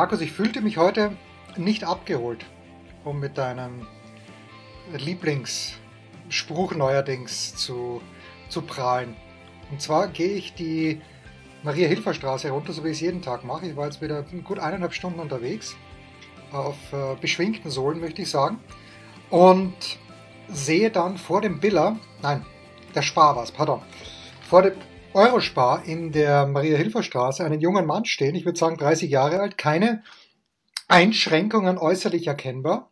Markus, ich fühlte mich heute nicht abgeholt, um mit deinem Lieblingsspruch neuerdings zu, zu prahlen. Und zwar gehe ich die Maria-Hilfer-Straße runter, so wie ich es jeden Tag mache. Ich war jetzt wieder gut eineinhalb Stunden unterwegs, auf äh, beschwingten Sohlen, möchte ich sagen. Und sehe dann vor dem Biller, nein, der Spar war es, pardon, vor dem, Eurospar in der Maria-Hilfer-Straße einen jungen Mann stehen, ich würde sagen 30 Jahre alt, keine Einschränkungen äußerlich erkennbar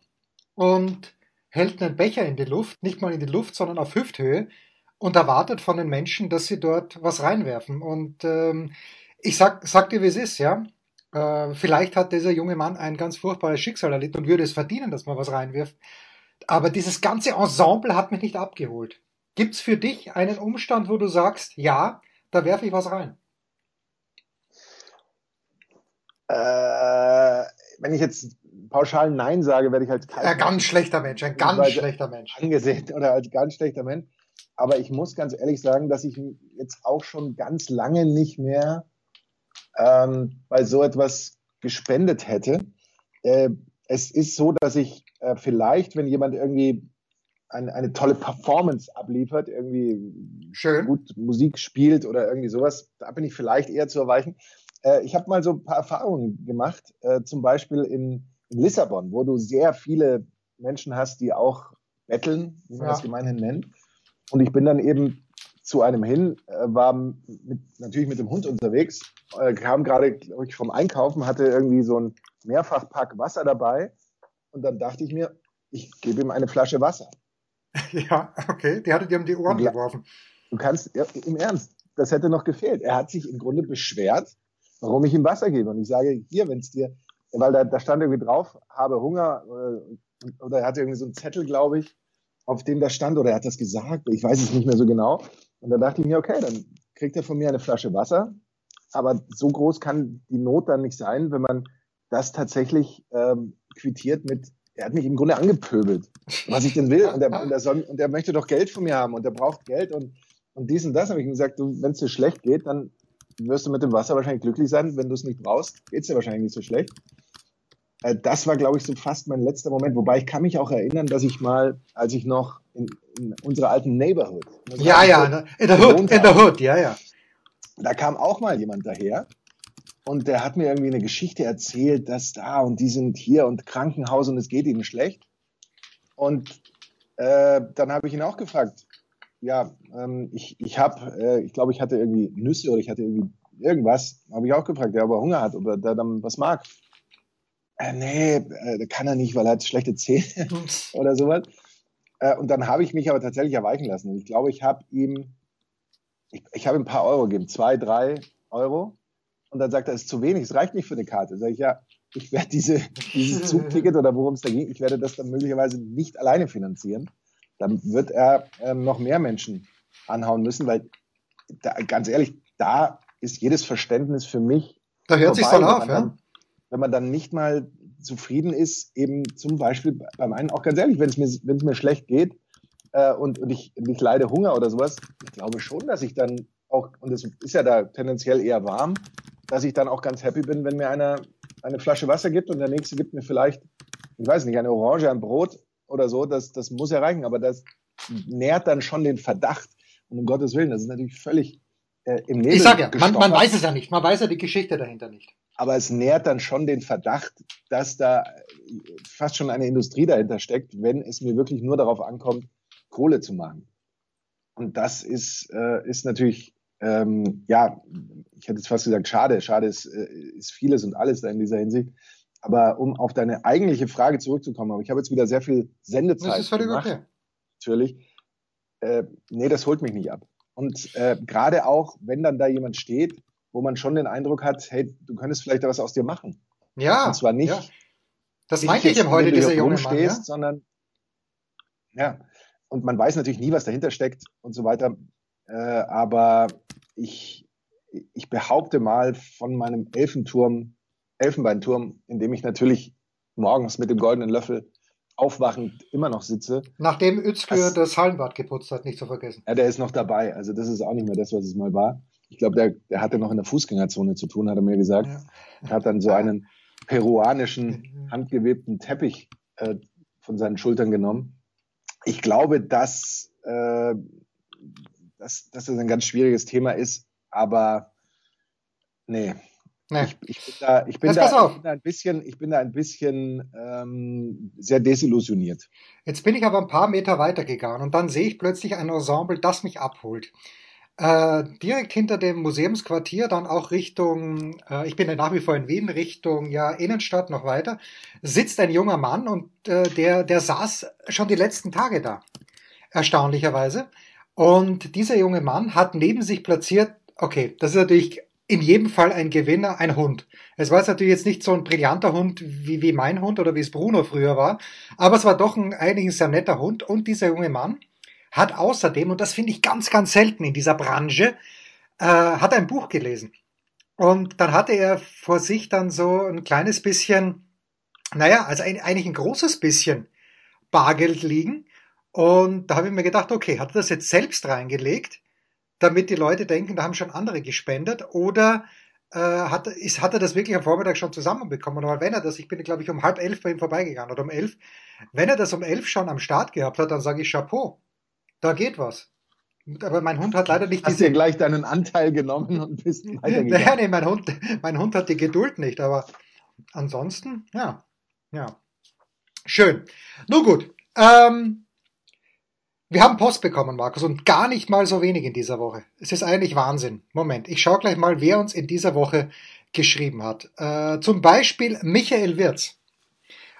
und hält einen Becher in die Luft, nicht mal in die Luft, sondern auf Hüfthöhe und erwartet von den Menschen, dass sie dort was reinwerfen. Und ähm, ich sag, sag dir, wie es ist, ja. Äh, vielleicht hat dieser junge Mann ein ganz furchtbares Schicksal erlitten und würde es verdienen, dass man was reinwirft. Aber dieses ganze Ensemble hat mich nicht abgeholt. Gibt's für dich einen Umstand, wo du sagst, ja, da werfe ich was rein. Äh, wenn ich jetzt pauschal Nein sage, werde ich halt kein. Ein ganz schlechter Mensch, ein ganz schlechter Mensch. Angesehen oder als ganz schlechter Mensch. Aber ich muss ganz ehrlich sagen, dass ich jetzt auch schon ganz lange nicht mehr ähm, bei so etwas gespendet hätte. Äh, es ist so, dass ich äh, vielleicht, wenn jemand irgendwie eine, eine tolle Performance abliefert, irgendwie Schön. gut Musik spielt oder irgendwie sowas, da bin ich vielleicht eher zu erweichen. Äh, ich habe mal so ein paar Erfahrungen gemacht, äh, zum Beispiel in, in, Lissabon, wo du sehr viele Menschen hast, die auch betteln, wie man ja. das gemeinhin nennt. Und ich bin dann eben zu einem hin, äh, war mit, natürlich mit dem Hund unterwegs, äh, kam gerade vom Einkaufen, hatte irgendwie so ein Mehrfachpack Wasser dabei. Und dann dachte ich mir, ich gebe ihm eine Flasche Wasser. Ja, okay. Die hatte dir um die Ohren ja, geworfen. Du kannst, ja, im Ernst, das hätte noch gefehlt. Er hat sich im Grunde beschwert, warum ich ihm Wasser gebe. Und ich sage, hier, wenn es dir, weil da, da stand irgendwie drauf, habe Hunger, oder, oder er hatte irgendwie so einen Zettel, glaube ich, auf dem da stand, oder er hat das gesagt, ich weiß es nicht mehr so genau. Und da dachte ich mir, okay, dann kriegt er von mir eine Flasche Wasser. Aber so groß kann die Not dann nicht sein, wenn man das tatsächlich ähm, quittiert mit er hat mich im Grunde angepöbelt, was ich denn will. Und er, und, er soll, und er möchte doch Geld von mir haben und er braucht Geld und, und dies und das. habe ich ihm gesagt, wenn es dir schlecht geht, dann wirst du mit dem Wasser wahrscheinlich glücklich sein. Wenn du es nicht brauchst, geht es dir wahrscheinlich nicht so schlecht. Äh, das war, glaube ich, so fast mein letzter Moment. Wobei ich kann mich auch erinnern, dass ich mal, als ich noch in, in unserer alten Neighborhood. Ja, ja, in der Hood, in der Hood, ja, ja. Da kam auch mal jemand daher und der hat mir irgendwie eine Geschichte erzählt, dass da und die sind hier und Krankenhaus und es geht ihnen schlecht. Und äh, dann habe ich ihn auch gefragt, ja, ähm, ich, ich habe, äh, ich glaube, ich hatte irgendwie Nüsse oder ich hatte irgendwie irgendwas, habe ich auch gefragt, der aber Hunger hat, ob er da dann was mag. Äh, nee, äh, kann er nicht, weil er hat schlechte Zähne oder sowas. Äh, und dann habe ich mich aber tatsächlich erweichen lassen. Und ich glaube, ich habe ihm, ich, ich habe ihm ein paar Euro gegeben, zwei, drei Euro. Und dann sagt er, es ist zu wenig, es reicht nicht für eine Karte. Sag ich, ja, ich werde diese, dieses Zugticket oder worum es da ging, ich werde das dann möglicherweise nicht alleine finanzieren. Dann wird er ähm, noch mehr Menschen anhauen müssen, weil da, ganz ehrlich, da ist jedes Verständnis für mich. Da hört sich dann auf, ja. wenn man dann nicht mal zufrieden ist, eben zum Beispiel beim einen auch ganz ehrlich, wenn es mir, wenn es mir schlecht geht äh, und, und ich, ich leide Hunger oder sowas, ich glaube schon, dass ich dann auch, und es ist ja da tendenziell eher warm, dass ich dann auch ganz happy bin, wenn mir einer eine Flasche Wasser gibt und der nächste gibt mir vielleicht, ich weiß nicht, eine Orange, ein Brot oder so, das, das muss erreichen, aber das nährt dann schon den Verdacht. Und um Gottes Willen, das ist natürlich völlig äh, im Nebel. Ich sag ja, man, man weiß es ja nicht, man weiß ja die Geschichte dahinter nicht. Aber es nährt dann schon den Verdacht, dass da fast schon eine Industrie dahinter steckt, wenn es mir wirklich nur darauf ankommt, Kohle zu machen. Und das ist, äh, ist natürlich ähm, ja, ich hätte jetzt fast gesagt, schade. Schade ist, äh, ist vieles und alles da in dieser Hinsicht. Aber um auf deine eigentliche Frage zurückzukommen, aber ich habe jetzt wieder sehr viel Sendezeit. Das ist völlig gemacht, okay. Natürlich. Äh, nee, das holt mich nicht ab. Und äh, gerade auch, wenn dann da jemand steht, wo man schon den Eindruck hat, hey, du könntest vielleicht da was aus dir machen. Ja. Und zwar nicht. Ja. Das meinte ich eben heute, dieser junge Mann. Ja? Sondern, ja. Und man weiß natürlich nie, was dahinter steckt und so weiter. Äh, aber ich, ich behaupte mal von meinem Elfenturm, Elfenbeinturm, in dem ich natürlich morgens mit dem goldenen Löffel aufwachend immer noch sitze. Nachdem Özgür das Hallenbad geputzt hat, nicht zu vergessen. Ja, der ist noch dabei. Also das ist auch nicht mehr das, was es mal war. Ich glaube, der, der hatte noch in der Fußgängerzone zu tun, hat er mir gesagt. Ja. Er hat dann so einen peruanischen, handgewebten Teppich äh, von seinen Schultern genommen. Ich glaube, dass, äh, dass, dass das ein ganz schwieriges Thema ist, aber nee, Nee. Ich, ich, bin da, ich, bin da, ich bin da ein bisschen, ich bin da ein bisschen ähm, sehr desillusioniert. Jetzt bin ich aber ein paar Meter weiter gegangen und dann sehe ich plötzlich ein Ensemble, das mich abholt. Äh, direkt hinter dem Museumsquartier, dann auch Richtung, äh, ich bin ja nach wie vor in Wien, Richtung ja, Innenstadt noch weiter, sitzt ein junger Mann und äh, der, der saß schon die letzten Tage da. Erstaunlicherweise. Und dieser junge Mann hat neben sich platziert, okay, das ist natürlich in jedem Fall ein Gewinner, ein Hund. Es war jetzt natürlich jetzt nicht so ein brillanter Hund wie, wie mein Hund oder wie es Bruno früher war, aber es war doch ein einiges sehr netter Hund und dieser junge Mann hat außerdem, und das finde ich ganz, ganz selten in dieser Branche, äh, hat ein Buch gelesen. Und dann hatte er vor sich dann so ein kleines bisschen, naja, also ein, eigentlich ein großes bisschen Bargeld liegen. Und da habe ich mir gedacht, okay, hat er das jetzt selbst reingelegt? damit die Leute denken, da haben schon andere gespendet oder äh, hat, ist, hat er das wirklich am Vormittag schon zusammenbekommen? Weil wenn er das, ich bin glaube ich um halb elf bei ihm vorbeigegangen oder um elf, wenn er das um elf schon am Start gehabt hat, dann sage ich Chapeau, da geht was. Aber mein Hund hat leider nicht Hast diese... Hast dir gleich deinen Anteil genommen und bist weitergegangen? naja, nee, mein Hund, mein Hund hat die Geduld nicht, aber ansonsten, ja, ja. Schön. Nun gut, ähm, wir haben Post bekommen, Markus, und gar nicht mal so wenig in dieser Woche. Es ist eigentlich Wahnsinn. Moment, ich schaue gleich mal, wer uns in dieser Woche geschrieben hat. Äh, zum Beispiel Michael Wirz.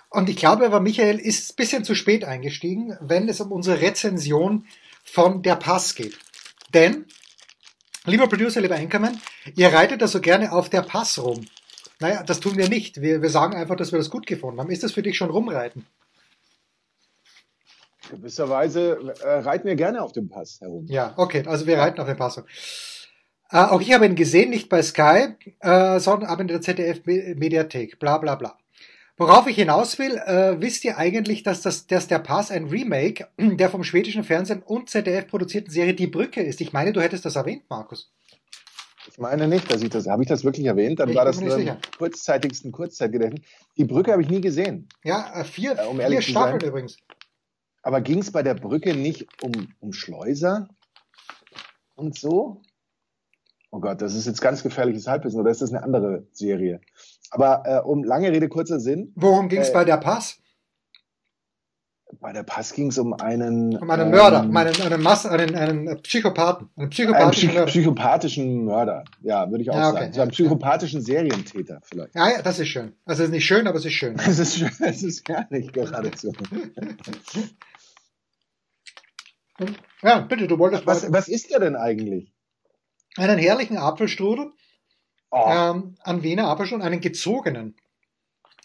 Und ich glaube aber, Michael ist ein bisschen zu spät eingestiegen, wenn es um unsere Rezension von Der Pass geht. Denn, lieber Producer, lieber Enkermann, ihr reitet da so gerne auf Der Pass rum. Naja, das tun wir nicht. Wir, wir sagen einfach, dass wir das gut gefunden haben. Ist das für dich schon rumreiten? Gewisserweise äh, reiten wir gerne auf dem Pass herum. Ja, okay, also wir reiten auf dem Pass. Äh, auch ich habe ihn gesehen, nicht bei Sky, äh, sondern aber in der ZDF-Mediathek, bla bla bla. Worauf ich hinaus will, äh, wisst ihr eigentlich, dass, das, dass der Pass ein Remake der vom schwedischen Fernsehen und ZDF produzierten Serie Die Brücke ist? Ich meine, du hättest das erwähnt, Markus. Ich meine nicht, dass ich das. Habe ich das wirklich erwähnt? Dann ich war das nur im kurzzeitigsten Kurzzeitgedächtnis. Die Brücke habe ich nie gesehen. Ja, äh, vier, äh, um vier Staffeln übrigens. Aber ging es bei der Brücke nicht um, um Schleuser und so? Oh Gott, das ist jetzt ganz gefährliches Halbwissen, oder ist das eine andere Serie? Aber äh, um lange Rede, kurzer Sinn. Worum ging es äh, bei der Pass? Bei der Pass ging es um einen. Um einen Mörder, um einen, einen, Mass, einen, einen Psychopathen. Einen psychopathischen, einen Mörder. psychopathischen Mörder. Ja, würde ich auch ja, okay. sagen. So einen psychopathischen Serientäter vielleicht. Ja, ja, das ist schön. Also es ist nicht schön, aber es ist schön. Es ist schön, es ist herrlich geradezu. Ja, bitte, du wolltest. Was, was ist der denn eigentlich? Einen herrlichen Apfelstrudel. Oh. Ähm, an Wiener Apfelstrudel, einen gezogenen.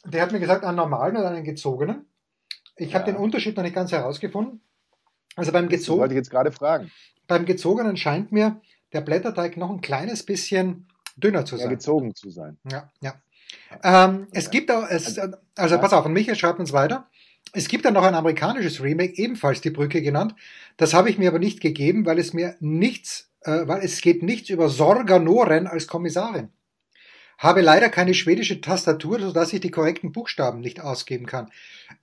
Der hat mir gesagt, einen normalen oder einen gezogenen. Ich ja. habe den Unterschied noch nicht ganz herausgefunden. Also beim gezogenen. wollte ich jetzt gerade fragen. Beim gezogenen scheint mir der Blätterteig noch ein kleines bisschen dünner zu sein. Ja, gezogen zu sein. Ja, ja. Ähm, es gibt auch, es, also, also pass auf, und Michael schreibt uns weiter. Es gibt dann noch ein amerikanisches Remake, ebenfalls die Brücke genannt. Das habe ich mir aber nicht gegeben, weil es mir nichts, äh, weil es geht nichts über Sorga Noren als Kommissarin. Habe leider keine schwedische Tastatur, sodass ich die korrekten Buchstaben nicht ausgeben kann.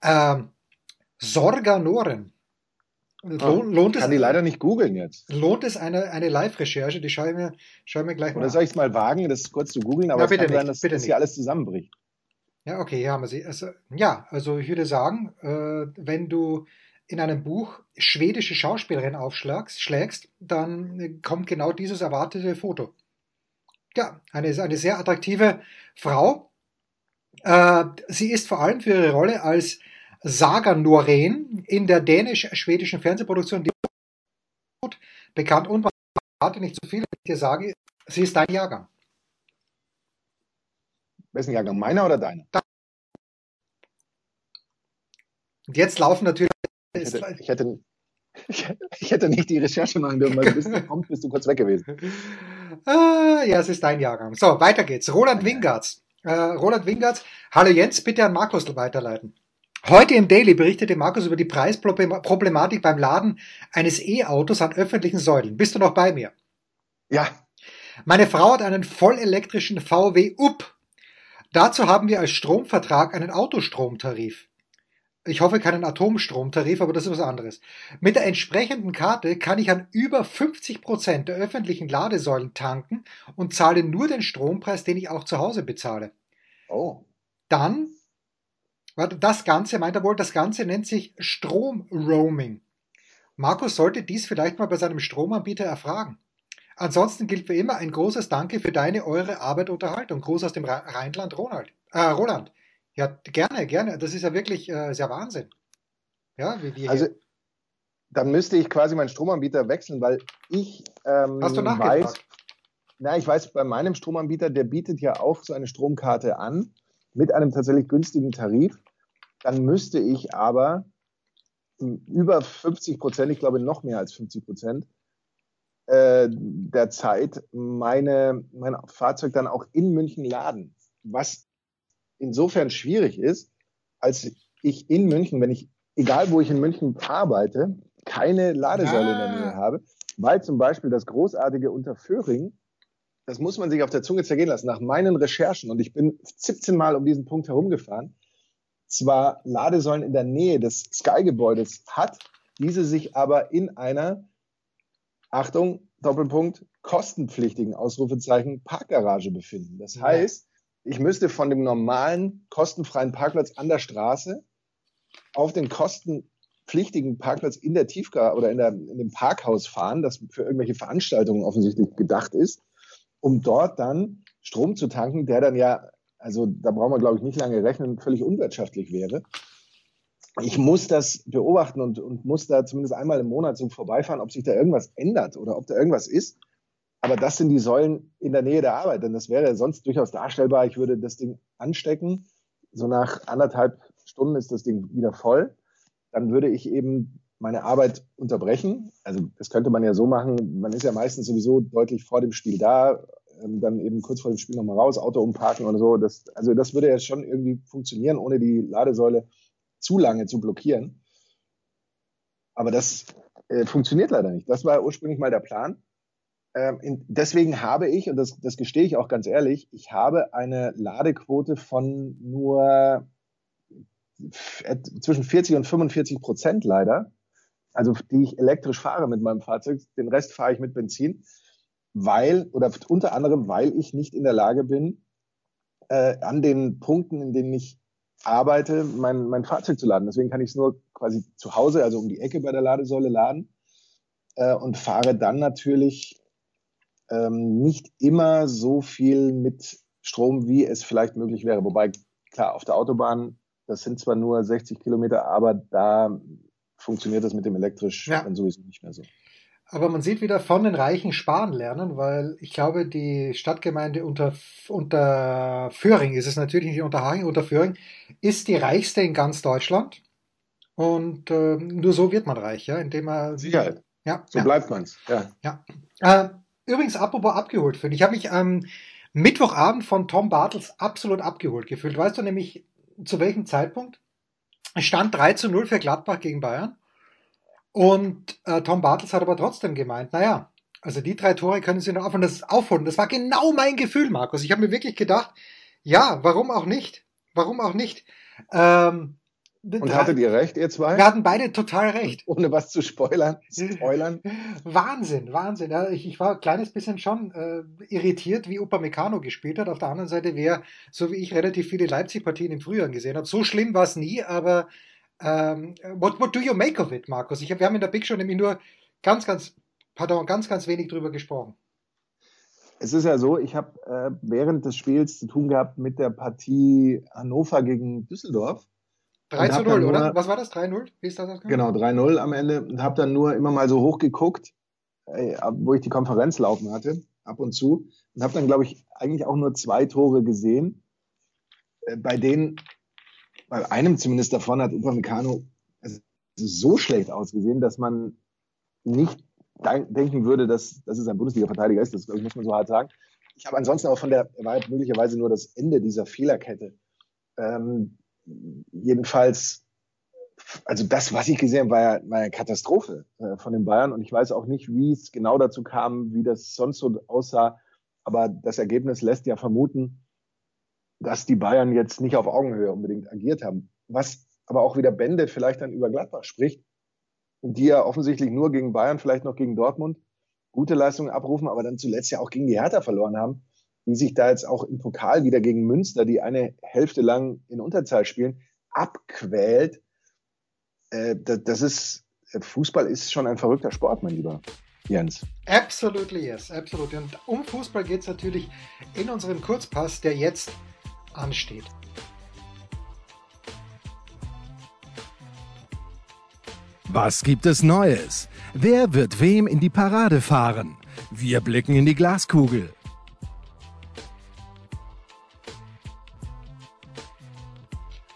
Ähm, Sorga Noren. Lohnt, lohnt kann es, die leider nicht googeln jetzt. Lohnt es eine, eine Live-Recherche? Die schaue ich mir, schaue ich mir gleich mal Oder soll ich es mal wagen, das kurz zu googeln, aber ja, es kann nicht, sein, dass das hier alles zusammenbricht. Ja, okay, hier haben wir sie. Also, ja, also ich würde sagen, äh, wenn du in einem Buch schwedische Schauspielerin aufschlägst, schlägst, dann kommt genau dieses erwartete Foto. Ja, eine, eine sehr attraktive Frau. Äh, sie ist vor allem für ihre Rolle als Saga Norén in der dänisch-schwedischen Fernsehproduktion die bekannt und warte nicht zu viel, wenn ich dir sage, sie ist dein Jahrgang. Wessen Jahrgang? Meiner oder deiner? Und jetzt laufen natürlich. Ich hätte, ich hätte, ich hätte nicht die Recherche machen dürfen, weil du kommst, bist du kurz weg gewesen. Ah, ja, es ist dein Jahrgang. So, weiter geht's. Roland Wingards. Äh, Roland Wingards. Hallo Jens, bitte an Markus weiterleiten. Heute im Daily berichtete Markus über die Preisproblematik beim Laden eines E-Autos an öffentlichen Säulen. Bist du noch bei mir? Ja. Meine Frau hat einen vollelektrischen VW UP. Dazu haben wir als Stromvertrag einen Autostromtarif. Ich hoffe keinen Atomstromtarif, aber das ist was anderes. Mit der entsprechenden Karte kann ich an über 50 Prozent der öffentlichen Ladesäulen tanken und zahle nur den Strompreis, den ich auch zu Hause bezahle. Oh. Dann das Ganze, meint er wohl, das Ganze nennt sich Stromroaming. Markus sollte dies vielleicht mal bei seinem Stromanbieter erfragen. Ansonsten gilt wie immer ein großes Danke für deine, eure Arbeit und Unterhaltung. Gruß aus dem Rheinland, Ronald. Äh, Roland. Ja, gerne, gerne. Das ist ja wirklich äh, sehr Wahnsinn. Ja, wie wir also, hier. dann müsste ich quasi meinen Stromanbieter wechseln, weil ich ähm, Hast du nachgefragt? weiß, na, ich weiß, bei meinem Stromanbieter, der bietet ja auch so eine Stromkarte an mit einem tatsächlich günstigen Tarif. Dann müsste ich aber über 50 Prozent, ich glaube noch mehr als 50 Prozent, äh, der Zeit meine, mein Fahrzeug dann auch in München laden. Was insofern schwierig ist, als ich in München, wenn ich, egal wo ich in München arbeite, keine Ladesäule ah. in der Nähe ah. habe, weil zum Beispiel das großartige Unterföhring das muss man sich auf der Zunge zergehen lassen. Nach meinen Recherchen, und ich bin 17 Mal um diesen Punkt herumgefahren, zwar Ladesäulen in der Nähe des Sky-Gebäudes hat, diese sich aber in einer, Achtung, Doppelpunkt, kostenpflichtigen Ausrufezeichen Parkgarage befinden. Das heißt, ich müsste von dem normalen kostenfreien Parkplatz an der Straße auf den kostenpflichtigen Parkplatz in der Tiefgar oder in, der, in dem Parkhaus fahren, das für irgendwelche Veranstaltungen offensichtlich gedacht ist um dort dann Strom zu tanken, der dann ja, also da brauchen wir, glaube ich, nicht lange rechnen, völlig unwirtschaftlich wäre. Ich muss das beobachten und, und muss da zumindest einmal im Monat so vorbeifahren, ob sich da irgendwas ändert oder ob da irgendwas ist. Aber das sind die Säulen in der Nähe der Arbeit, denn das wäre sonst durchaus darstellbar. Ich würde das Ding anstecken, so nach anderthalb Stunden ist das Ding wieder voll. Dann würde ich eben meine Arbeit unterbrechen. Also das könnte man ja so machen, man ist ja meistens sowieso deutlich vor dem Spiel da, ähm, dann eben kurz vor dem Spiel nochmal raus, Auto umparken oder so. Das, also das würde ja schon irgendwie funktionieren, ohne die Ladesäule zu lange zu blockieren. Aber das äh, funktioniert leider nicht. Das war ursprünglich mal der Plan. Ähm, in, deswegen habe ich, und das, das gestehe ich auch ganz ehrlich, ich habe eine Ladequote von nur äh, zwischen 40 und 45 Prozent leider also die ich elektrisch fahre mit meinem Fahrzeug. Den Rest fahre ich mit Benzin, weil oder unter anderem, weil ich nicht in der Lage bin, äh, an den Punkten, in denen ich arbeite, mein, mein Fahrzeug zu laden. Deswegen kann ich es nur quasi zu Hause, also um die Ecke bei der Ladesäule laden äh, und fahre dann natürlich ähm, nicht immer so viel mit Strom, wie es vielleicht möglich wäre. Wobei, klar, auf der Autobahn, das sind zwar nur 60 Kilometer, aber da funktioniert das mit dem elektrisch ja. dann sowieso nicht mehr so. Aber man sieht wieder von den Reichen sparen lernen, weil ich glaube, die Stadtgemeinde unter, unter Föhring ist es natürlich nicht unter Hagen, unter Föhring ist die reichste in ganz Deutschland. Und äh, nur so wird man reich, ja, indem man. Sicherheit. Ja. So ja. bleibt man's. Ja. ja. Äh, übrigens, apropos abgeholt fühlen. Ich habe mich am Mittwochabend von Tom Bartels absolut abgeholt gefühlt. Weißt du nämlich, zu welchem Zeitpunkt? Es stand 3 zu 0 für Gladbach gegen Bayern. Und äh, Tom Bartels hat aber trotzdem gemeint, naja, also die drei Tore können sie noch aufholen. Das, aufholen. das war genau mein Gefühl, Markus. Ich habe mir wirklich gedacht, ja, warum auch nicht? Warum auch nicht? Ähm, und hattet ihr recht, ihr zwei? Wir hatten beide total recht. Ohne was zu spoilern. Spoilern. Wahnsinn, Wahnsinn. Ich, ich, war ein kleines bisschen schon äh, irritiert, wie Upamecano gespielt hat. Auf der anderen Seite, wer, so wie ich, relativ viele Leipzig-Partien im Frühjahr gesehen hat. So schlimm war es nie, aber ähm, what, what do you make of it, Markus? Ich hab, wir haben in der Big Show nämlich nur ganz, ganz, pardon, ganz, ganz wenig drüber gesprochen. Es ist ja so, ich habe äh, während des Spiels zu tun gehabt mit der Partie Hannover gegen Düsseldorf 3 zu 0, oder? Was war das? 3-0? Wie ist das Genau, 3-0 am Ende. Und habe dann nur immer mal so hochgeguckt, äh, wo ich die Konferenz laufen hatte, ab und zu. Und habe dann, glaube ich, eigentlich auch nur zwei Tore gesehen. äh, bei denen, bei einem zumindest davon hat Upamecano also so schlecht ausgesehen, dass man nicht denken würde, dass, dass es ein Bundesliga-Verteidiger ist. Das muss man so hart sagen. Ich habe ansonsten auch von der, war möglicherweise nur das Ende dieser Fehlerkette. Ähm, jedenfalls, also das, was ich gesehen habe, war ja, war ja Katastrophe äh, von den Bayern. Und ich weiß auch nicht, wie es genau dazu kam, wie das sonst so aussah. Aber das Ergebnis lässt ja vermuten, dass die Bayern jetzt nicht auf Augenhöhe unbedingt agiert haben. Was aber auch wieder Bände vielleicht dann über Gladbach spricht, die ja offensichtlich nur gegen Bayern, vielleicht noch gegen Dortmund gute Leistungen abrufen, aber dann zuletzt ja auch gegen die Hertha verloren haben, die sich da jetzt auch im Pokal wieder gegen Münster, die eine Hälfte lang in Unterzahl spielen, abquält. Äh, das ist, Fußball ist schon ein verrückter Sport, mein Lieber. Jens. Absolutely yes, absolut. Und um Fußball geht es natürlich in unserem Kurzpass, der jetzt ansteht. Was gibt es Neues? Wer wird wem in die Parade fahren? Wir blicken in die Glaskugel.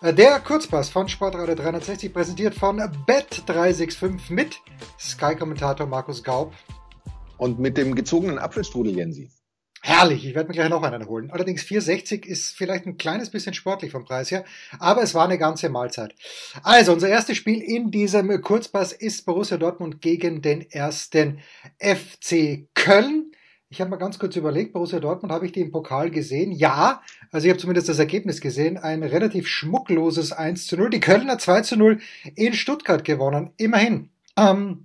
Der Kurzpass von Sportradio 360 präsentiert von Bet365 mit Sky-Kommentator Markus Gaub. Und mit dem gezogenen Apfelstrudel, Jensi. Herrlich, ich werde mir gleich noch einen holen. Allerdings 4,60 ist vielleicht ein kleines bisschen sportlich vom Preis her, aber es war eine ganze Mahlzeit. Also, unser erstes Spiel in diesem Kurzpass ist Borussia Dortmund gegen den ersten FC Köln. Ich habe mal ganz kurz überlegt, Borussia Dortmund habe ich die im Pokal gesehen? Ja, also ich habe zumindest das Ergebnis gesehen. Ein relativ schmuckloses 1 zu 0. Die Kölner 2 zu 0 in Stuttgart gewonnen. Immerhin. Ähm,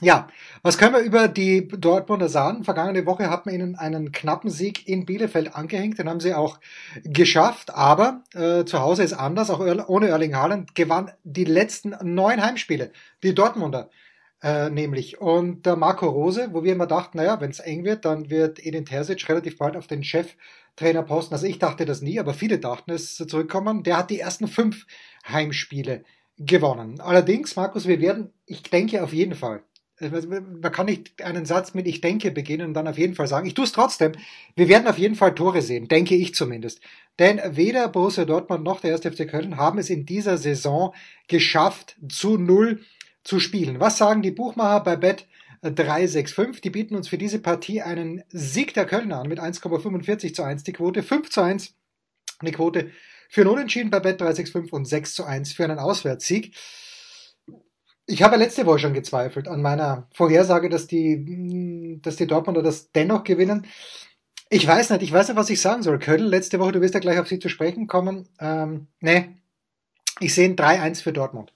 ja, was können wir über die Dortmunder sagen? Vergangene Woche hat man ihnen einen knappen Sieg in Bielefeld angehängt, den haben sie auch geschafft, aber äh, zu Hause ist anders, auch ohne Erling Haaland gewann die letzten neun Heimspiele, die Dortmunder äh, nämlich. Und der Marco Rose, wo wir immer dachten, naja, wenn es eng wird, dann wird Edin Terzic relativ bald auf den Cheftrainerposten, also ich dachte das nie, aber viele dachten es zurückkommen, der hat die ersten fünf Heimspiele gewonnen. Allerdings, Markus, wir werden, ich denke auf jeden Fall, man kann nicht einen Satz mit Ich denke beginnen und dann auf jeden Fall sagen, ich tue es trotzdem. Wir werden auf jeden Fall Tore sehen, denke ich zumindest. Denn weder Borussia Dortmund noch der 1. FC Köln haben es in dieser Saison geschafft, zu null zu spielen. Was sagen die Buchmacher bei Bet 365? Die bieten uns für diese Partie einen Sieg der Kölner an mit 1,45 zu 1 die Quote, 5 zu 1 eine Quote für einen Unentschieden bei Bet 365 und 6 zu 1 für einen Auswärtssieg. Ich habe letzte Woche schon gezweifelt an meiner Vorhersage, dass die, dass die Dortmunder das dennoch gewinnen. Ich weiß nicht, ich weiß nicht, was ich sagen soll. Köln, letzte Woche, du wirst ja gleich auf sie zu sprechen kommen. Ähm, nee, ich sehe ein 3-1 für Dortmund.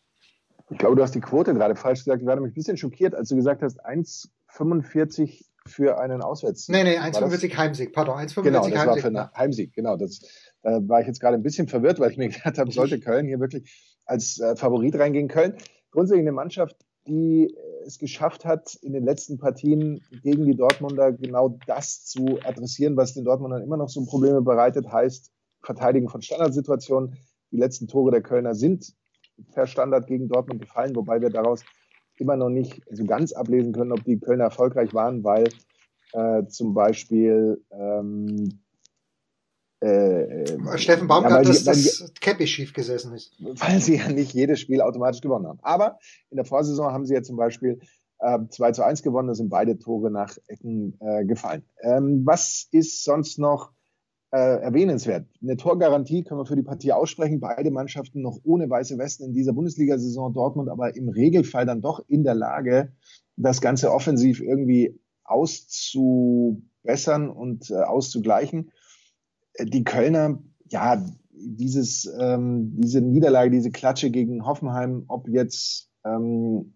Ich glaube, du hast die Quote gerade falsch gesagt. Ich war nämlich ein bisschen schockiert, als du gesagt hast, 1,45 für einen Auswärtssieg. Nee, nee, 1,45 Heimsieg, pardon, 1,45 genau, das Heimsieg. War für einen Heimsieg, genau. Das, da war ich jetzt gerade ein bisschen verwirrt, weil ich mir gedacht habe, sollte Köln hier wirklich als äh, Favorit reingehen. Köln grundsätzlich eine Mannschaft, die es geschafft hat, in den letzten Partien gegen die Dortmunder genau das zu adressieren, was den Dortmundern immer noch so Probleme bereitet, heißt Verteidigen von Standardsituationen. Die letzten Tore der Kölner sind per Standard gegen Dortmund gefallen, wobei wir daraus immer noch nicht so ganz ablesen können, ob die Kölner erfolgreich waren, weil äh, zum Beispiel ähm, äh, äh, Steffen Baumgart, ja, dass das Käppi schief gesessen ist. Weil sie ja nicht jedes Spiel automatisch gewonnen haben. Aber in der Vorsaison haben sie ja zum Beispiel äh, 2 zu 1 gewonnen, da sind beide Tore nach Ecken äh, gefallen. Ähm, was ist sonst noch äh, erwähnenswert? Eine Torgarantie können wir für die Partie aussprechen. Beide Mannschaften noch ohne weiße Westen in dieser Bundesliga-Saison. Dortmund aber im Regelfall dann doch in der Lage, das Ganze offensiv irgendwie auszubessern und äh, auszugleichen die Kölner, ja, dieses, ähm, diese Niederlage, diese Klatsche gegen Hoffenheim, ob jetzt ähm,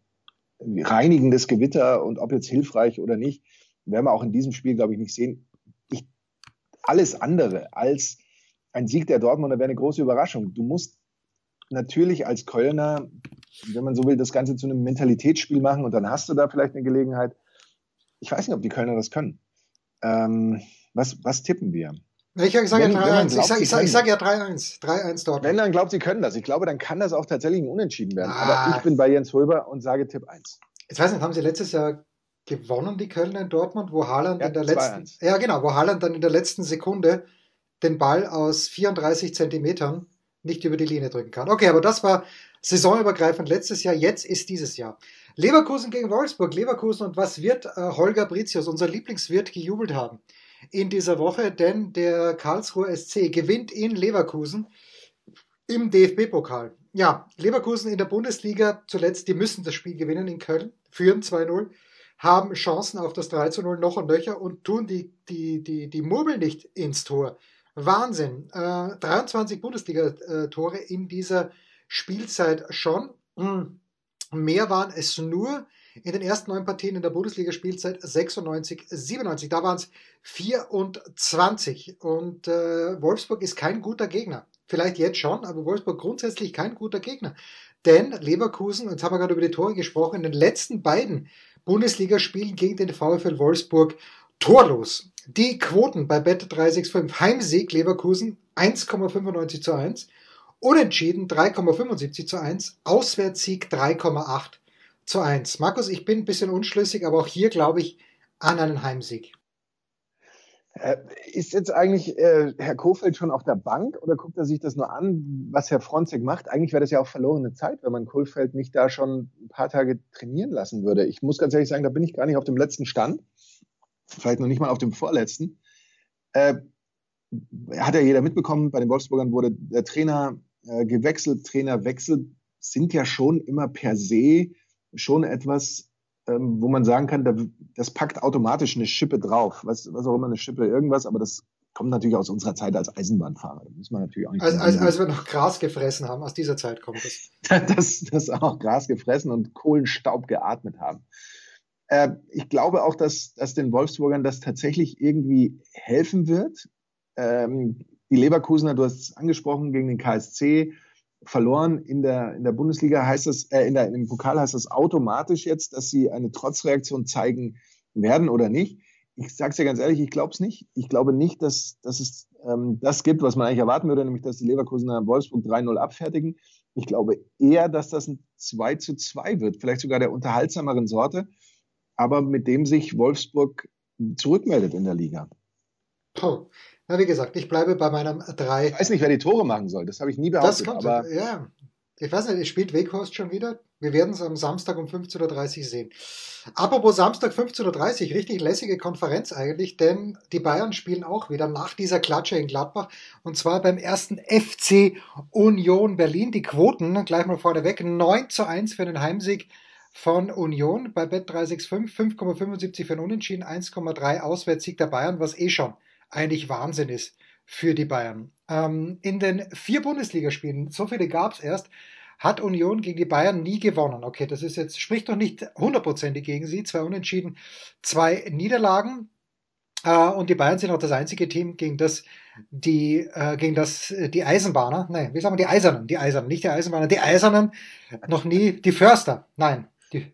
reinigendes Gewitter und ob jetzt hilfreich oder nicht, werden wir auch in diesem Spiel, glaube ich, nicht sehen. Ich, alles andere als ein Sieg der Dortmunder wäre eine große Überraschung. Du musst natürlich als Kölner, wenn man so will, das Ganze zu einem Mentalitätsspiel machen und dann hast du da vielleicht eine Gelegenheit. Ich weiß nicht, ob die Kölner das können. Ähm, was, was tippen wir? Ich sage ja 3-1. Ich sage sag, sag ja 3-1. 3-1 dort. Wenn dann glaubt, sie können das. Ich glaube, dann kann das auch tatsächlich ein Unentschieden werden. Ah. Aber ich bin bei Jens Hulber und sage Tipp 1. Jetzt weiß nicht, haben sie letztes Jahr gewonnen, die Kölner in Dortmund, wo Haaland ja, in der letzten, ja genau, wo Haaland dann in der letzten Sekunde den Ball aus 34 Zentimetern nicht über die Linie drücken kann. Okay, aber das war saisonübergreifend letztes Jahr, jetzt ist dieses Jahr. Leverkusen gegen Wolfsburg, Leverkusen und was wird äh, Holger Britius, unser Lieblingswirt, gejubelt haben in dieser Woche, denn der Karlsruher SC gewinnt in Leverkusen im DFB-Pokal. Ja, Leverkusen in der Bundesliga zuletzt, die müssen das Spiel gewinnen in Köln, führen 2-0, haben Chancen auf das 3-0 noch und nöcher und tun die, die, die, die Murmel nicht ins Tor. Wahnsinn. Äh, 23 Bundesliga-Tore in dieser Spielzeit schon. Hm. Mehr waren es nur in den ersten neun Partien in der Bundesliga-Spielzeit 96, 97. Da waren es 24. Und äh, Wolfsburg ist kein guter Gegner. Vielleicht jetzt schon, aber Wolfsburg grundsätzlich kein guter Gegner. Denn Leverkusen, jetzt haben wir gerade über die Tore gesprochen, in den letzten beiden Bundesligaspielen gegen den VfL Wolfsburg torlos. Die Quoten bei Bet 365 Heimsieg Leverkusen 1,95 zu 1, Unentschieden 3,75 zu 1, Auswärtssieg 3,8 zu 1. Markus, ich bin ein bisschen unschlüssig, aber auch hier glaube ich an einen Heimsieg. Äh, ist jetzt eigentlich äh, Herr Kofeld schon auf der Bank oder guckt er sich das nur an, was Herr Fronzek macht? Eigentlich wäre das ja auch verlorene Zeit, wenn man Kofeld nicht da schon ein paar Tage trainieren lassen würde. Ich muss ganz ehrlich sagen, da bin ich gar nicht auf dem letzten Stand. Vielleicht noch nicht mal auf dem vorletzten. Äh, hat ja jeder mitbekommen, bei den Wolfsburgern wurde der Trainer äh, gewechselt. Trainerwechsel sind ja schon immer per se schon etwas, ähm, wo man sagen kann, da, das packt automatisch eine Schippe drauf. Was, was auch immer eine Schippe, irgendwas, aber das kommt natürlich aus unserer Zeit als Eisenbahnfahrer. Da muss man natürlich auch nicht als, als, als wir noch Gras gefressen haben, aus dieser Zeit kommt es. das. das auch Gras gefressen und Kohlenstaub geatmet haben. Äh, ich glaube auch, dass, dass den Wolfsburgern das tatsächlich irgendwie helfen wird. Ähm, die Leverkusener, du hast es angesprochen, gegen den KSC, verloren in der, in der Bundesliga heißt das, äh, in der, im Pokal heißt das automatisch jetzt, dass sie eine Trotzreaktion zeigen werden oder nicht. Ich sage es ja ganz ehrlich, ich glaube es nicht. Ich glaube nicht, dass, dass es ähm, das gibt, was man eigentlich erwarten würde, nämlich dass die Leverkusener Wolfsburg 3-0 abfertigen. Ich glaube eher, dass das ein 2 zu 2 wird, vielleicht sogar der unterhaltsameren Sorte, aber mit dem sich Wolfsburg zurückmeldet in der Liga. Oh, na, wie gesagt, ich bleibe bei meinem 3. Ich weiß nicht, wer die Tore machen soll. Das habe ich nie behauptet. Das kommt, aber ja. Ich weiß nicht, spielt Weghorst schon wieder? Wir werden es am Samstag um 15.30 Uhr sehen. Apropos Samstag 15.30 Uhr, richtig lässige Konferenz eigentlich, denn die Bayern spielen auch wieder nach dieser Klatsche in Gladbach und zwar beim ersten FC Union Berlin. Die Quoten, gleich mal vorneweg, 9 zu 1 für den Heimsieg von Union bei Bet 365, 5,75 für den Unentschieden, 1,3 Auswärtssieg der Bayern, was eh schon eigentlich Wahnsinn ist für die Bayern. Ähm, in den vier Bundesligaspielen, so viele gab es erst, hat Union gegen die Bayern nie gewonnen. Okay, das ist jetzt, spricht doch nicht hundertprozentig gegen sie. Zwei Unentschieden, zwei Niederlagen. Äh, und die Bayern sind auch das einzige Team, gegen das die, äh, gegen das die Eisenbahner, nein, wie sagen wir die Eisernen, die Eisernen, nicht die Eisenbahner, die Eisernen, noch nie, die Förster, nein,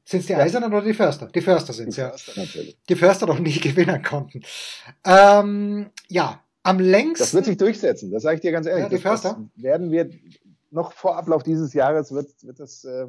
sind es die Eisernen oder die Förster? Die Förster sind es, ja. Natürlich. Die Förster noch nie gewinnen konnten. Ähm, ja, am längsten. Das wird sich durchsetzen, das sage ich dir ganz ehrlich. Ja, die Förster? werden wir noch vor Ablauf dieses Jahres wird, wird das äh,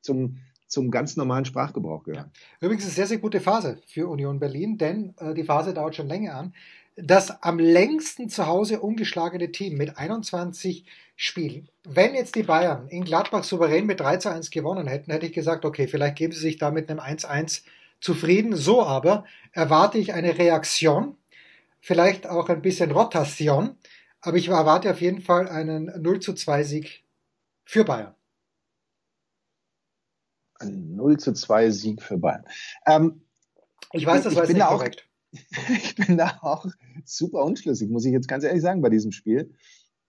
zum, zum ganz normalen Sprachgebrauch gehören. Ja. Übrigens eine sehr, sehr gute Phase für Union Berlin, denn äh, die Phase dauert schon länger an. Das am längsten zu Hause ungeschlagene Team mit 21 Spiel. Wenn jetzt die Bayern in Gladbach souverän mit 3 zu 1 gewonnen hätten, hätte ich gesagt, okay, vielleicht geben sie sich da mit einem 1-1 zufrieden. So aber erwarte ich eine Reaktion, vielleicht auch ein bisschen Rotation, aber ich erwarte auf jeden Fall einen 0 zu 2 Sieg für Bayern. Ein 0 zu 2 Sieg für Bayern. Ähm, ich weiß, das war jetzt nicht korrekt. ich bin da auch super unschlüssig, muss ich jetzt ganz ehrlich sagen, bei diesem Spiel.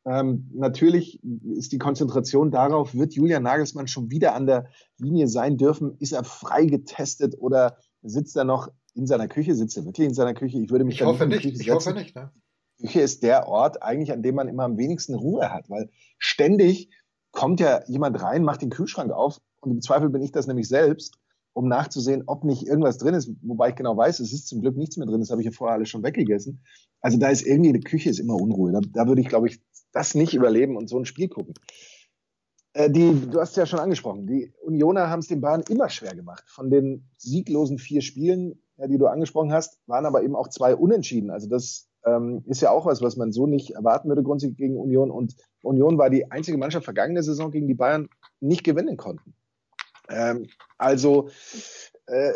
Ähm, natürlich ist die Konzentration darauf, wird Julian Nagelsmann schon wieder an der Linie sein dürfen? Ist er frei getestet oder sitzt er noch in seiner Küche? Sitzt er wirklich in seiner Küche? Ich würde mich ich hoffe nicht. Ich hoffe nicht. Ne? Küche ist der Ort eigentlich, an dem man immer am wenigsten Ruhe hat, weil ständig kommt ja jemand rein, macht den Kühlschrank auf und im Zweifel bin ich das nämlich selbst, um nachzusehen, ob nicht irgendwas drin ist, wobei ich genau weiß, es ist zum Glück nichts mehr drin, das habe ich ja vorher alles schon weggegessen. Also da ist irgendwie, die Küche ist immer Unruhe. Da, da würde ich, glaube ich, das nicht überleben und so ein Spiel gucken. Äh, die, du hast ja schon angesprochen, die Unioner haben es den Bayern immer schwer gemacht. Von den sieglosen vier Spielen, ja, die du angesprochen hast, waren aber eben auch zwei Unentschieden. Also das Ähm, ist ja auch was, was man so nicht erwarten würde grundsätzlich gegen Union. Und Union war die einzige Mannschaft vergangene Saison, gegen die Bayern nicht gewinnen konnten. Ähm, also äh,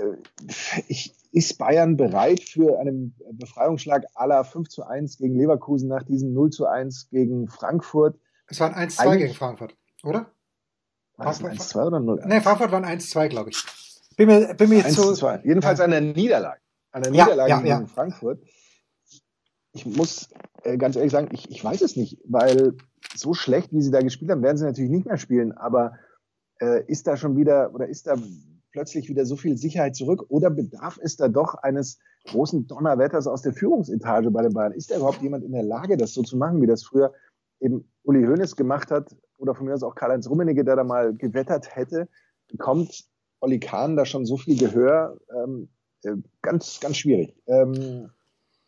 ich, ist Bayern bereit für einen Befreiungsschlag aller 5 zu 1 gegen Leverkusen nach diesem 0 zu 1 gegen Frankfurt? Es war ein 1-2 gegen Frankfurt, oder? War ein 1-2 oder 0 -1? Nee, Frankfurt war ein 1-2, glaube ich. Bin mir, bin mir jetzt so. Jedenfalls ja. an der Niederlage. An der Niederlage ja, ja, gegen Frankfurt. Ich muss äh, ganz ehrlich sagen, ich, ich weiß es nicht, weil so schlecht, wie sie da gespielt haben, werden sie natürlich nicht mehr spielen, aber äh, ist da schon wieder oder ist da plötzlich wieder so viel Sicherheit zurück oder bedarf es da doch eines großen Donnerwetters aus der Führungsetage bei den Bayern? Ist da überhaupt jemand in der Lage, das so zu machen, wie das früher eben Uli Hoeneß gemacht hat oder von mir aus auch Karl-Heinz Rummenigge, der da mal gewettert hätte? Bekommt Olli Kahn da schon so viel Gehör? Ähm, äh, ganz, ganz schwierig. Ähm,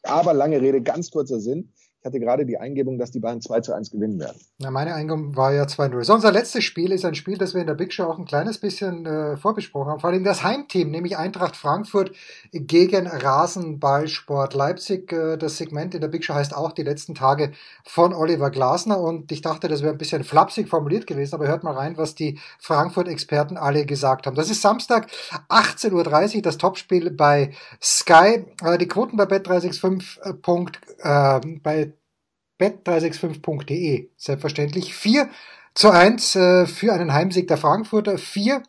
aber lange Rede, ganz kurzer Sinn. Ich hatte gerade die Eingebung, dass die Bayern 2 zu 1 gewinnen werden. Na, meine Eingebung war ja 2-0. So, unser letztes Spiel ist ein Spiel, das wir in der Big Show auch ein kleines bisschen äh, vorbesprochen haben. Vor allem das Heimteam, nämlich Eintracht Frankfurt gegen Rasenballsport Leipzig. Äh, das Segment in der Big Show heißt auch die letzten Tage von Oliver Glasner. Und ich dachte, das wäre ein bisschen flapsig formuliert gewesen, aber hört mal rein, was die Frankfurt-Experten alle gesagt haben. Das ist Samstag, 18.30 Uhr, das Topspiel bei Sky. Äh, die Quoten bei Bet365. Äh, bei bet365.de. Selbstverständlich 4 zu 1 äh, für einen Heimsieg der Frankfurter, 4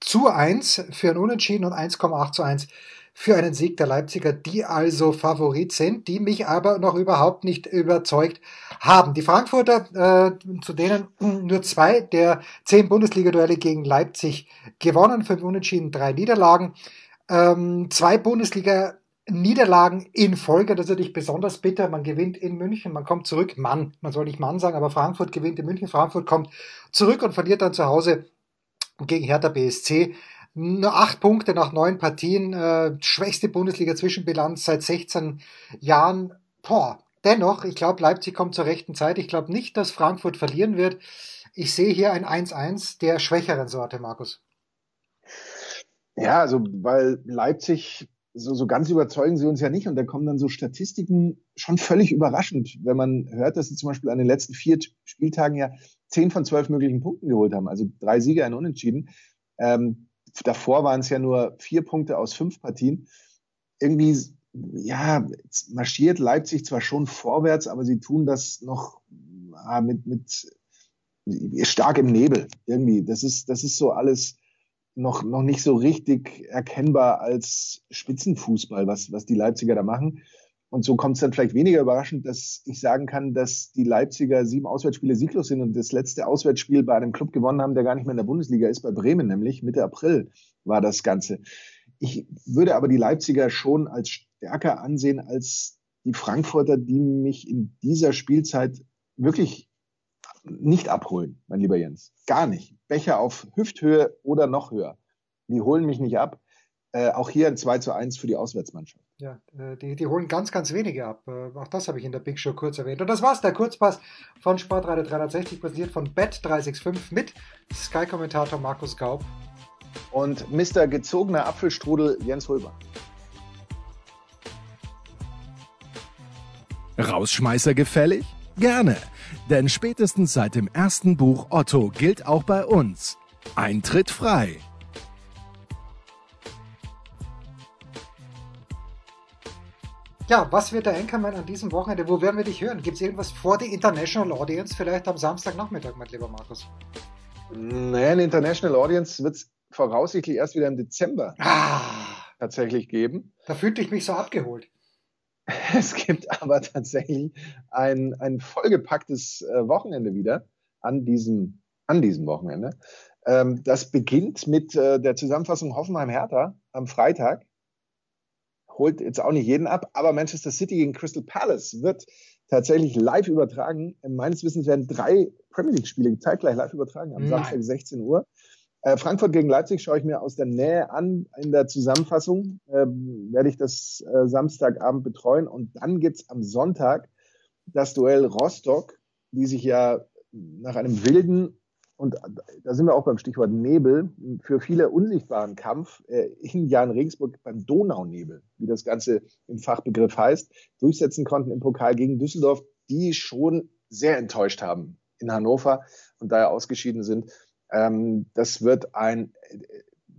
zu 1 für ein Unentschieden und 1,8 zu 1 für einen Sieg der Leipziger, die also Favorit sind, die mich aber noch überhaupt nicht überzeugt haben. Die Frankfurter, äh, zu denen nur zwei der zehn Bundesliga-Duelle gegen Leipzig gewonnen, fünf Unentschieden, drei Niederlagen. Ähm, zwei Bundesliga Niederlagen in Folge, das ist natürlich besonders bitter. Man gewinnt in München, man kommt zurück, Mann, man soll nicht Mann sagen, aber Frankfurt gewinnt in München, Frankfurt kommt zurück und verliert dann zu Hause gegen Hertha BSC. Nur acht Punkte nach neun Partien, äh, schwächste Bundesliga-Zwischenbilanz seit 16 Jahren. Boah, dennoch, ich glaube, Leipzig kommt zur rechten Zeit. Ich glaube nicht, dass Frankfurt verlieren wird. Ich sehe hier ein 1-1 der schwächeren Sorte, Markus. Ja, also weil Leipzig so, so ganz überzeugen sie uns ja nicht. Und da kommen dann so Statistiken schon völlig überraschend, wenn man hört, dass sie zum Beispiel an den letzten vier Spieltagen ja zehn von zwölf möglichen Punkten geholt haben. Also drei Siege, ein Unentschieden. Ähm, davor waren es ja nur vier Punkte aus fünf Partien. Irgendwie, ja, marschiert Leipzig zwar schon vorwärts, aber sie tun das noch ah, mit, mit stark im Nebel. Irgendwie, das ist, das ist so alles noch, noch nicht so richtig erkennbar als Spitzenfußball, was, was die Leipziger da machen. Und so kommt es dann vielleicht weniger überraschend, dass ich sagen kann, dass die Leipziger sieben Auswärtsspiele sieglos sind und das letzte Auswärtsspiel bei einem Club gewonnen haben, der gar nicht mehr in der Bundesliga ist, bei Bremen nämlich. Mitte April war das Ganze. Ich würde aber die Leipziger schon als stärker ansehen als die Frankfurter, die mich in dieser Spielzeit wirklich nicht abholen, mein lieber Jens. Gar nicht. Becher auf Hüfthöhe oder noch höher. Die holen mich nicht ab. Äh, auch hier ein 2 zu 1 für die Auswärtsmannschaft. Ja, äh, die, die holen ganz, ganz wenige ab. Äh, auch das habe ich in der Big Show kurz erwähnt. Und das war's, der Kurzpass von Sportradio 360, präsentiert von Bet365 mit Sky-Kommentator Markus Gaub. Und Mr. gezogener Apfelstrudel Jens Hulber. Rausschmeißer gefällig? Gerne. Denn spätestens seit dem ersten Buch Otto gilt auch bei uns Eintritt frei. Ja, was wird der Anchorman an diesem Wochenende? Wo werden wir dich hören? Gibt es irgendwas vor der International Audience vielleicht am Samstagnachmittag, mein lieber Markus? Naja, eine International Audience wird es voraussichtlich erst wieder im Dezember ah, tatsächlich geben. Da fühlte ich mich so abgeholt. Es gibt aber tatsächlich ein, ein vollgepacktes äh, Wochenende wieder an diesem, an diesem Wochenende. Ähm, das beginnt mit äh, der Zusammenfassung Hoffenheim-Hertha am Freitag. Holt jetzt auch nicht jeden ab, aber Manchester City gegen Crystal Palace wird tatsächlich live übertragen. Meines Wissens werden drei Premier League-Spiele zeitgleich live übertragen am Nein. Samstag 16 Uhr. Äh, Frankfurt gegen Leipzig schaue ich mir aus der Nähe an. In der Zusammenfassung ähm, werde ich das äh, Samstagabend betreuen. Und dann gibt's am Sonntag das Duell Rostock, die sich ja nach einem wilden und da sind wir auch beim Stichwort Nebel, für viele unsichtbaren Kampf äh, in Jan Regensburg beim Donaunebel, wie das Ganze im Fachbegriff heißt, durchsetzen konnten im Pokal gegen Düsseldorf, die schon sehr enttäuscht haben in Hannover und daher ausgeschieden sind. Ähm, das wird ein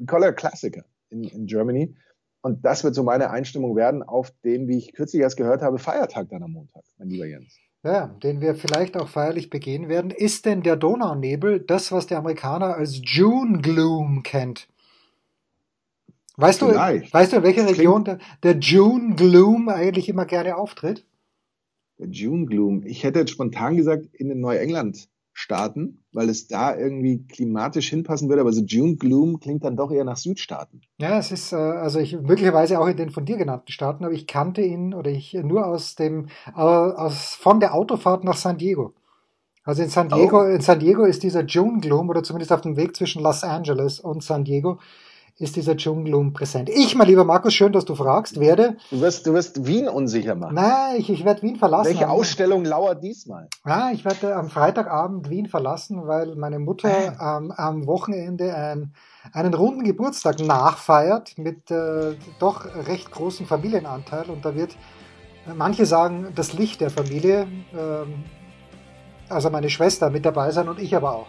toller Klassiker in, in Germany. Und das wird so meine Einstimmung werden auf den, wie ich kürzlich erst gehört habe, Feiertag dann am Montag, mein lieber Jens. Ja, den wir vielleicht auch feierlich begehen werden. Ist denn der Donaunebel das, was der Amerikaner als June Gloom kennt? Weißt du, weißt du, in welcher Region der, der June Gloom eigentlich immer gerne auftritt? Der June Gloom. Ich hätte jetzt spontan gesagt, in Neuengland Staaten, weil es da irgendwie klimatisch hinpassen würde, aber so June Gloom klingt dann doch eher nach Südstaaten. Ja, es ist äh, also ich möglicherweise auch in den von dir genannten Staaten, aber ich kannte ihn oder ich nur aus dem aus von der Autofahrt nach San Diego. Also in San Diego, oh. in San Diego ist dieser June Gloom oder zumindest auf dem Weg zwischen Los Angeles und San Diego ist dieser Dschungelum präsent. Ich, mein lieber Markus, schön, dass du fragst, werde. Du wirst, du wirst Wien unsicher machen. Nein, ich, ich werde Wien verlassen. Welche Ausstellung lauert diesmal? Ja, ich werde am Freitagabend Wien verlassen, weil meine Mutter äh. ähm, am Wochenende ein, einen runden Geburtstag nachfeiert mit äh, doch recht großem Familienanteil und da wird, äh, manche sagen, das Licht der Familie, ähm, also meine Schwester mit dabei sein und ich aber auch.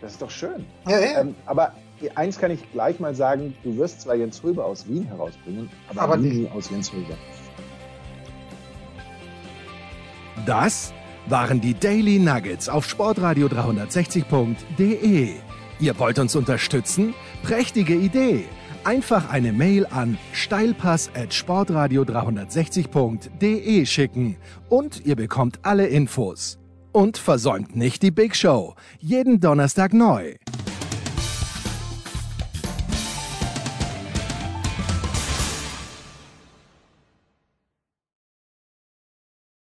Das ist doch schön. Ja, ja. Ähm, aber eins kann ich gleich mal sagen, du wirst zwar Jens Röber aus Wien herausbringen, aber, aber nie aus Jens Röber. Das waren die Daily Nuggets auf sportradio 360.de. Ihr wollt uns unterstützen? Prächtige Idee! Einfach eine Mail an steilpass at sportradio 360.de schicken und ihr bekommt alle Infos. Und versäumt nicht die Big Show. Jeden Donnerstag neu.